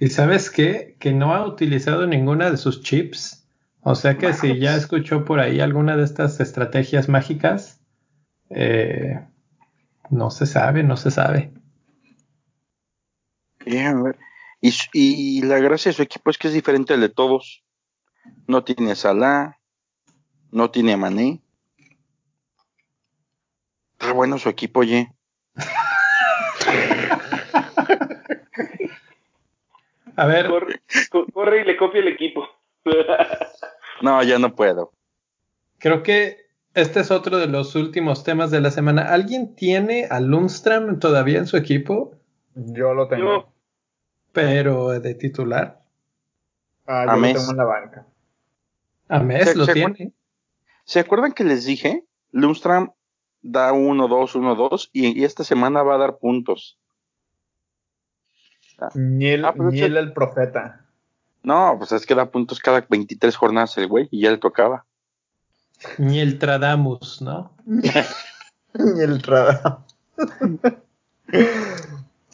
¿Y sabes qué? Que no ha utilizado ninguna de sus chips. O sea que si ya escuchó por ahí alguna de estas estrategias mágicas, eh, no se sabe, no se sabe. Y, y, la gracia de su equipo es que es diferente al de todos. No tiene a Salah, no tiene a Mané. Está bueno su equipo, oye. a ver. Corre, corre y le copia el equipo. no, ya no puedo. Creo que este es otro de los últimos temas de la semana. ¿Alguien tiene a Lundstrom todavía en su equipo? Yo lo tengo. Pero de titular. Ah, yo lo tengo en la banca. A Mes lo tiene. ¿Se acuerdan que les dije? Lundstrom da 1, 2, 1, 2 y, esta semana va a dar puntos. Ah, pues el profeta. No, pues es que da puntos cada 23 jornadas el güey y ya le tocaba. Ni el Tradamus, ¿no? Ni el Tradamus.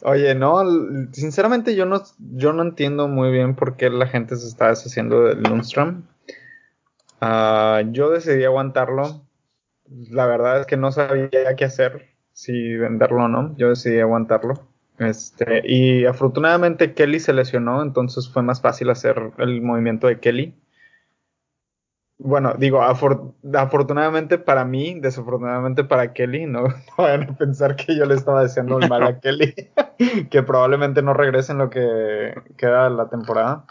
Oye, no, sinceramente yo no, yo no entiendo muy bien por qué la gente se está deshaciendo del Lundstrom. Uh, yo decidí aguantarlo. La verdad es que no sabía qué hacer, si venderlo o no. Yo decidí aguantarlo. Este, y afortunadamente Kelly se lesionó, entonces fue más fácil hacer el movimiento de Kelly. Bueno, digo, afortunadamente para mí, desafortunadamente para Kelly, no, vayan a pensar que yo le estaba deseando el mal a Kelly, que probablemente no regrese en lo que queda de la temporada.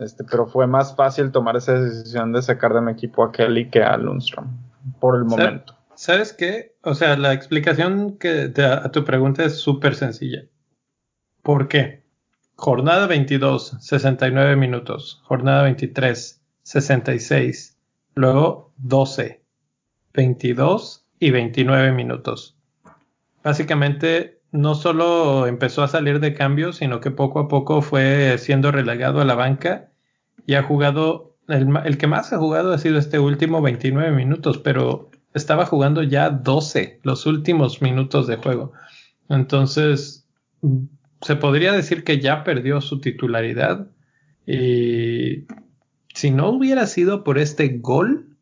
Este, pero fue más fácil tomar esa decisión de sacar de mi equipo a Kelly que a Lundstrom, por el momento. ¿Sabes qué? O sea, la explicación que a tu pregunta es súper sencilla. ¿Por qué? Jornada 22, 69 minutos. Jornada 23, 66, luego 12, 22 y 29 minutos. Básicamente no solo empezó a salir de cambio, sino que poco a poco fue siendo relegado a la banca y ha jugado, el, el que más ha jugado ha sido este último 29 minutos, pero estaba jugando ya 12 los últimos minutos de juego. Entonces, se podría decir que ya perdió su titularidad y si no hubiera sido por este gol,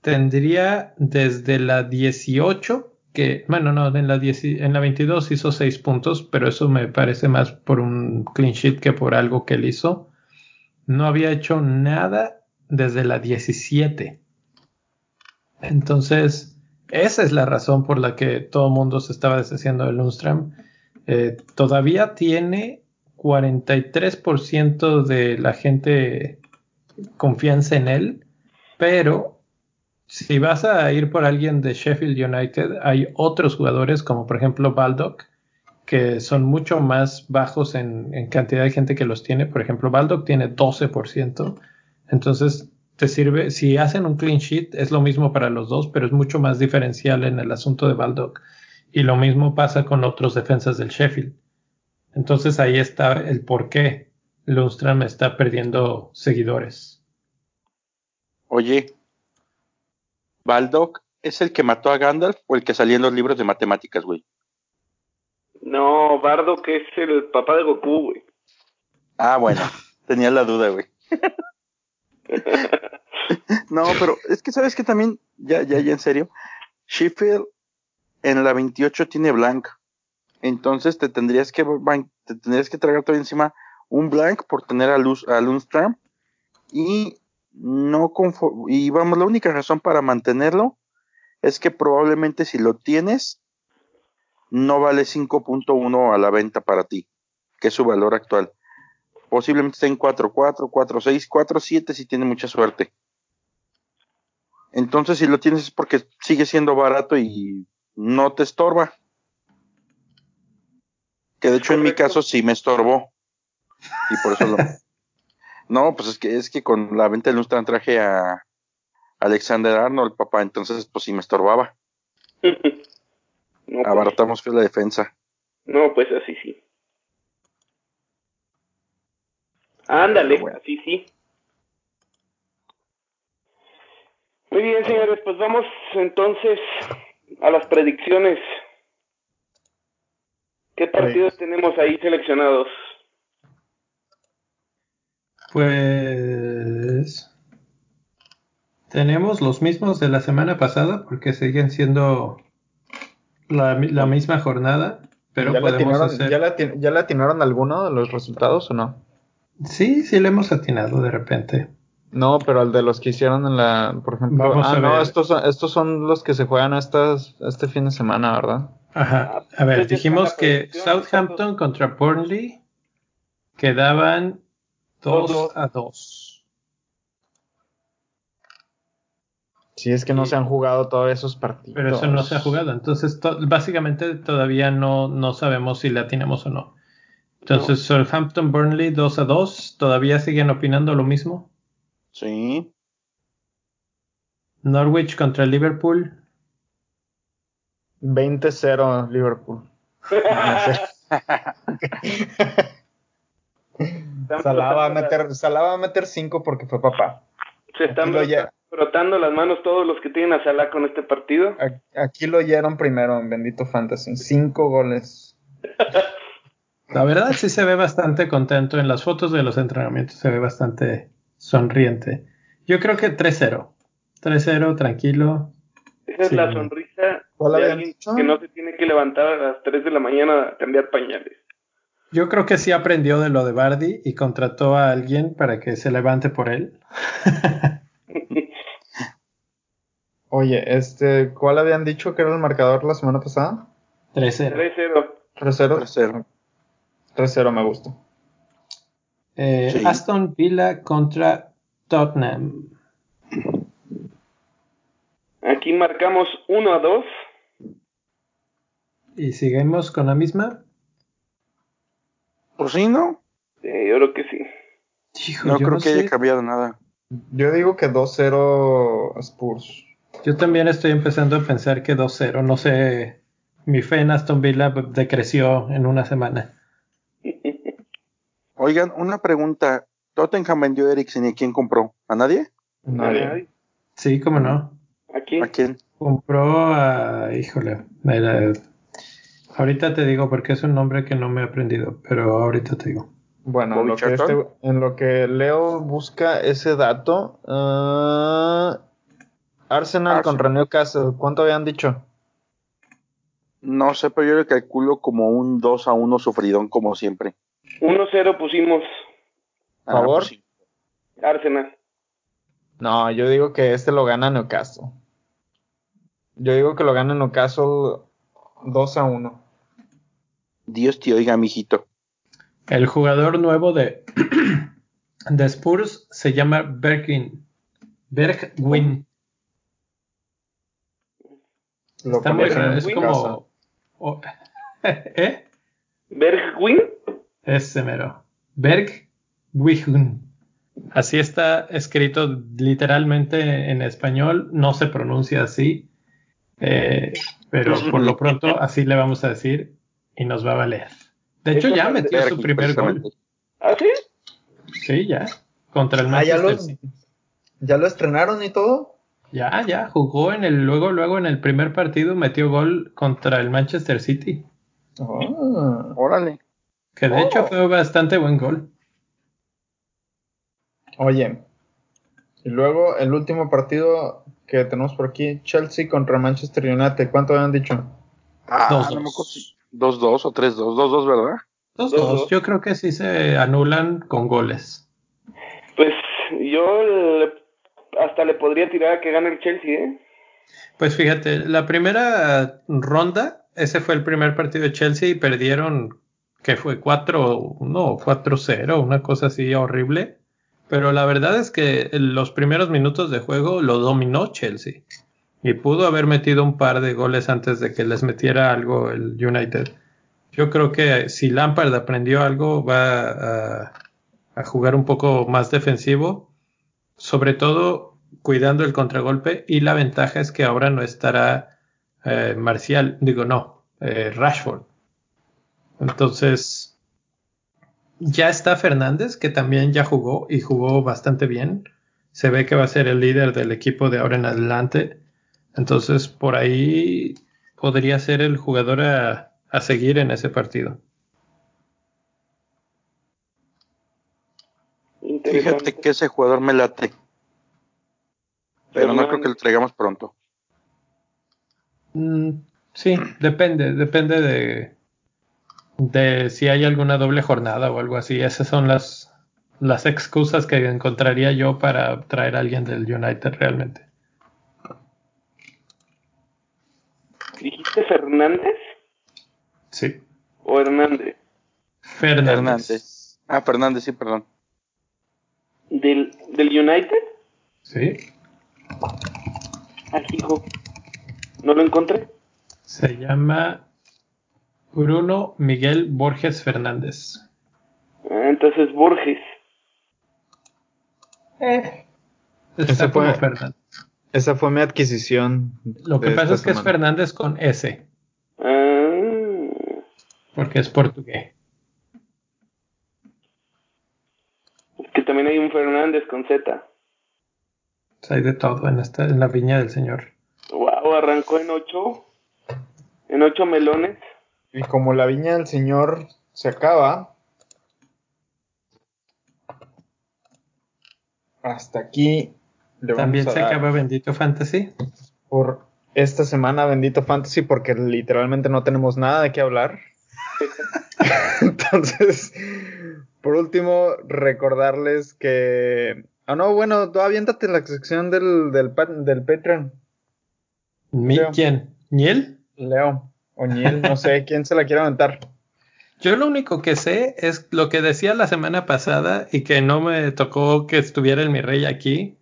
tendría desde la 18, que, bueno, no, en la, en la 22 hizo 6 puntos, pero eso me parece más por un clean sheet que por algo que él hizo. No había hecho nada desde la 17. Entonces, esa es la razón por la que todo el mundo se estaba deshaciendo de Lundstrom. Eh, todavía tiene 43% de la gente confianza en él, pero si vas a ir por alguien de Sheffield United, hay otros jugadores como por ejemplo Baldock, que son mucho más bajos en, en, cantidad de gente que los tiene. Por ejemplo, Baldock tiene 12%. Entonces, te sirve, si hacen un clean sheet, es lo mismo para los dos, pero es mucho más diferencial en el asunto de Baldock. Y lo mismo pasa con otros defensas del Sheffield. Entonces ahí está el por qué Lundstrom está perdiendo seguidores. Oye, ¿Baldock es el que mató a Gandalf o el que salía en los libros de matemáticas, güey? No, Bardock es el papá de Goku, güey. Ah, bueno, tenía la duda, güey. no, pero es que sabes que también, ya, ya, ya en serio, Sheffield en la 28 tiene blank. Entonces te tendrías que te tendrías que tragar todavía encima un blank por tener a, Luz, a Lundstrom y no y vamos, la única razón para mantenerlo es que probablemente si lo tienes no vale 5.1 a la venta para ti, que es su valor actual posiblemente esté en 4-4, 4-6, 4-7 si tiene mucha suerte. Entonces, si lo tienes es porque sigue siendo barato y no te estorba. Que de hecho en mi caso sí me estorbó. Y por eso lo... No, pues es que es que con la venta de Lundstrom traje a Alexander Arnold, papá, entonces pues sí me estorbaba. Pues Abaratamos que la defensa. No, pues así sí. Ándale, así sí. Muy bien, señores, pues vamos entonces a las predicciones. ¿Qué partidos tenemos ahí seleccionados? Pues tenemos los mismos de la semana pasada porque siguen siendo la, la misma jornada, pero ¿Ya podemos hacer... ¿ya, la, ¿Ya le atinaron alguno de los resultados o no? Sí, sí le hemos atinado de repente. No, pero al de los que hicieron en la, por ejemplo, Vamos ah, no, estos son, estos son los que se juegan estas, este fin de semana, ¿verdad? Ajá. A ver, dijimos que Southampton contra Burnley quedaban 2 a 2. Sí, es que no se han jugado todos esos partidos. Pero eso no se ha jugado. Entonces, básicamente todavía no, no sabemos si le atinamos o no. Entonces, Southampton Burnley 2 a 2. ¿Todavía siguen opinando lo mismo? Sí. Norwich contra Liverpool. 20-0 Liverpool. Salah va a meter, Salah va a meter 5 porque fue papá. Se están frotando las manos todos los que tienen a Salah con este partido. Aquí lo oyeron primero en Bendito Fantasy. 5 goles. La verdad sí se ve bastante contento. En las fotos de los entrenamientos se ve bastante sonriente. Yo creo que 3-0. 3-0, tranquilo. Esa es la sonrisa de alguien que no se tiene que levantar a las 3 de la mañana a cambiar pañales. Yo creo que sí aprendió de lo de Bardi y contrató a alguien para que se levante por él. Oye, este, ¿cuál habían dicho que era el marcador la semana pasada? 3-0. 3-0. 3-0. 3-0. 3-0 me gusta. Eh, Aston Villa contra Tottenham. Aquí marcamos 1 a 2. ¿Y seguimos con la misma? Pues sí, ¿no? Sí, yo creo que sí. no creo que haya cambiado nada. Yo digo que 2-0 Spurs. Yo también estoy empezando a pensar que 2-0. No sé, mi fe en Aston Villa decreció en una semana. Oigan, una pregunta. Tottenham vendió a Eriksen y quién compró? ¿A nadie? Nadie. Sí, cómo no. ¿A quién? ¿A quién? Compró a. Híjole. ahorita te digo porque es un nombre que no me he aprendido, pero ahorita te digo. Bueno, en lo, que este, en lo, que Leo busca ese dato, uh, Arsenal, contra Newcastle, ¿cuánto habían dicho? No sé, pero yo le calculo como un 2 a 1 sufridón como siempre. 1-0 pusimos. ¿A favor? Arsenal. No, yo digo que este lo gana Newcastle. Yo digo que lo gana Newcastle 2 a 1. Dios te oiga, mijito. El jugador nuevo de, de Spurs se llama Bergwin. Bergwin. Lo Está muy raro, es como... o- ¿Eh? Bergwin. Ese mero. Bergwijn. Así está escrito literalmente en español, no se pronuncia así, eh, pero por lo pronto así le vamos a decir y nos va a valer. De hecho, ya metió su primer gol. ¿Ah, sí? Sí, ya. Contra el Ah, ya Manchester lo, City. ya lo estrenaron y todo. Ya, ya, jugó en el, luego, luego en el primer partido metió gol contra el Manchester City, Ah. Órale. Que de Oh. hecho fue bastante buen gol. Oye, y luego el último partido que tenemos por aquí, Chelsea contra Manchester United. ¿Cuánto habían dicho? Ah, Dos, no me dos. acuerdo si- Dos, o tres, dos, dos, dos, ¿verdad? Dos, Dos, dos. dos. Yo creo que sí se anulan con goles. Pues yo le- hasta le podría tirar a que gane el Chelsea, ¿eh? Pues fíjate, la primera ronda, ese fue el primer partido de Chelsea y perdieron, que fue 4-1 4-0, una cosa así horrible. Pero la verdad es que los primeros minutos de juego lo dominó Chelsea. Y pudo haber metido un par de goles antes de que les metiera algo el United. Yo creo que si Lampard aprendió algo, va a, a jugar un poco más defensivo. Sobre todo cuidando el contragolpe y la ventaja es que ahora no estará eh, Marcial, digo no, eh, Rashford. Entonces, ya está Fernández, que también ya jugó y jugó bastante bien. Se ve que va a ser el líder del equipo de ahora en adelante. Entonces, por ahí podría ser el jugador a, a seguir en ese partido. Fíjate que ese jugador me late. Pero no creo que lo traigamos pronto. Mm, sí, depende, depende de, de si hay alguna doble jornada o algo así. Esas son las, las excusas que encontraría yo para traer a alguien del United realmente. ¿Dijiste Fernández Sí. o Hernández? Fernández. Fernández. Ah, Fernández, sí, perdón. ¿Del, del United? Sí. Ah, hijo. ¿No lo encontré? Se llama Bruno Miguel Borges Fernández. Ah, entonces Borges. Fue- Fernández. Esa fue mi adquisición. Lo que pasa es que es. Fernández con S, Ah, porque es portugués. es que también hay un Fernández con Z. O sea, hay de todo en, esta, en la viña del Señor. Wow, arrancó en ocho. En ocho melones. Y como la viña del señor se acaba, hasta aquí le vamos También a se dar acaba Bendito Fantasy. por esta semana Bendito Fantasy porque literalmente no tenemos nada de qué hablar. Entonces, por último, recordarles que... Ah, no, bueno, tú aviéntate la sección del, del, del Patreon. ¿Mi Leo. quién? ¿Niel? Leo o Niel, no sé quién se la quiere aventar. Yo lo único que sé es lo que decía la semana pasada y que no me tocó que estuviera el mi rey aquí,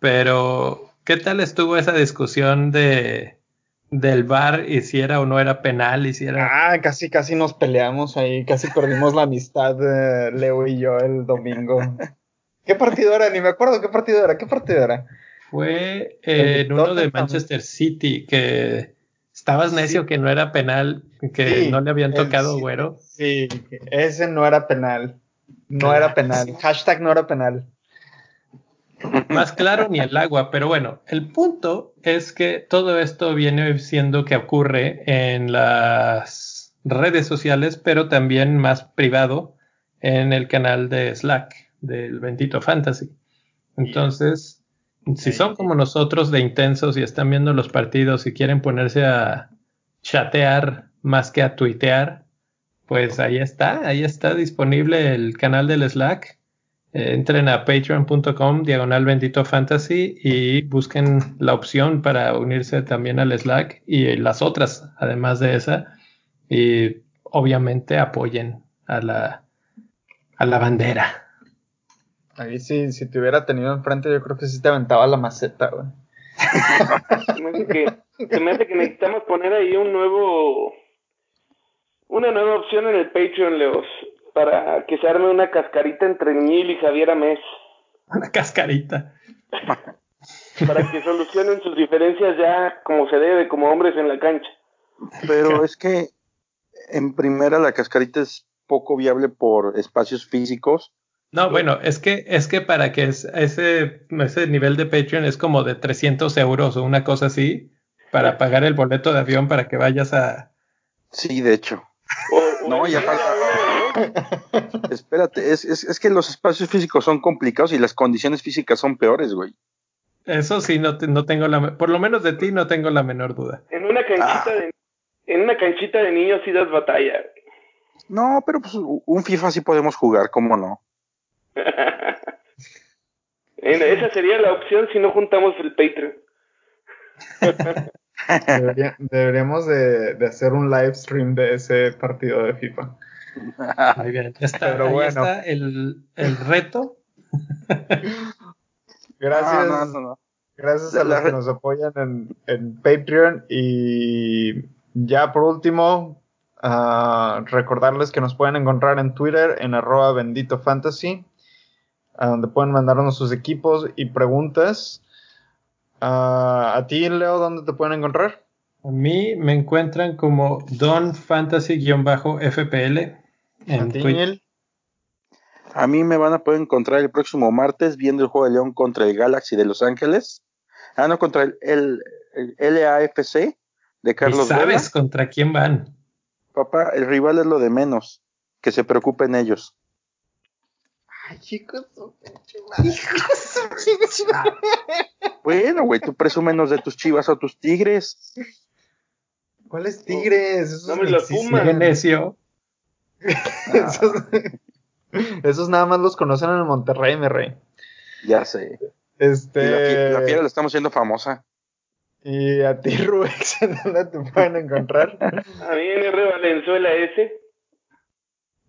pero ¿qué tal estuvo esa discusión de del bar y si era o no era penal y si era Ah, casi, casi nos peleamos ahí, casi perdimos la amistad eh, Leo y yo el domingo. ¿Qué partido era? Ni me acuerdo qué partido era, qué partido era. fue eh, en uno de. Manchester City que estabas necio Sí. que no era penal, que Sí, no le habían tocado güero. Sí, ese no era penal. No era penal. Hashtag no era penal. más claro ni el agua, pero bueno, el punto es que todo esto viene siendo que ocurre en las redes sociales, pero también más privado en el canal de Slack del Bendito Fantasy. Entonces, si son como nosotros de intensos y están viendo los partidos y quieren ponerse a chatear más que a tuitear, pues ahí está, ahí está disponible el canal del Slack. eh, entren a patreon.com diagonal bendito fantasy y busquen la opción para unirse también al Slack y las otras, además de esa. Y obviamente apoyen a la, a la bandera. Ahí sí, si te hubiera tenido enfrente, yo creo que sí te aventaba la maceta, güey. se, me hace que, se me hace que necesitamos poner ahí un nuevo. Una nueva opción en el Patreon, Leos para que se arme una cascarita entre Nil y Javier Amés. Una cascarita. para que solucionen sus diferencias ya como se debe, como hombres en la cancha. Pero es que en primera la cascarita es poco viable por espacios físicos. No, bueno, es que es que para que ese, ese nivel de Patreon es como de 300 euros o una cosa así para pagar el boleto de avión para que vayas a... Sí, de hecho. no, ya falta... Espérate, es, es, es, que los espacios físicos son complicados y las condiciones físicas son peores, güey. Eso sí, no, no tengo la... Por lo menos de ti no tengo la menor duda. En una canchita, ah. de, en una canchita de niños sí das batalla. No, pero pues un FIFA sí podemos jugar, ¿cómo no? Esa sería la opción si no juntamos el Patreon. deberíamos de, de, hacer un live stream de ese partido de FIFA. Muy bien, ya está, Pero ahí está el, el reto. Gracias. Gracias a los que nos apoyan en, en Patreon. Y ya por último, uh, recordarles que nos pueden encontrar en Twitter en arroba bendito fantasy, a donde pueden mandarnos sus equipos y preguntas. Uh, a ti, Leo, ¿dónde te pueden encontrar? A mí me encuentran como Don Fantasy-FPL a mí me van a poder encontrar el próximo martes viendo el juego de León contra el Galaxy de Los Ángeles. Ah, no, contra el, el, LAFC de Carlos ¿Sabes contra quién van? Papá, el rival es lo de menos. Que se preocupen ellos. Ay, chicos, Bueno, güey, tú presúmenos de tus chivas o tus tigres. ¿Cuáles tigres? Esos no me los esos, nada más los conocen en el Monterrey, mi rey. Ya sé. Este... la, fiera la estamos haciendo famosa. ¿Y a ti, Rubex, dónde te pueden encontrar? A mí en R Valenzuela S.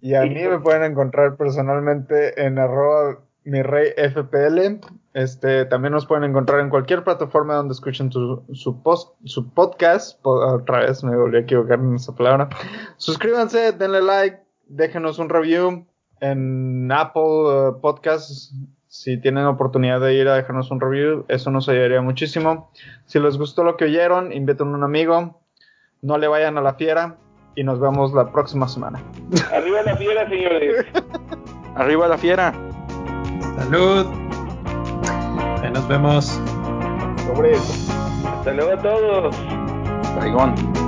Y a mí me pueden encontrar personalmente en arroba mi rey FPL. Este, también nos pueden encontrar en cualquier plataforma donde escuchen su, post, su podcast. Otra vez me volví a equivocar en esa palabra. Suscríbanse, denle like, déjenos un review en Apple uh, Podcasts. Si tienen oportunidad de ir a dejarnos un review, eso nos ayudaría muchísimo. Si les gustó lo que oyeron, inviten a un amigo. No le vayan a la fiera y nos vemos la próxima semana. Arriba la fiera, señores. Arriba la fiera. Salud. Ahí nos vemos. Sobre Hasta luego a todos. Traigón.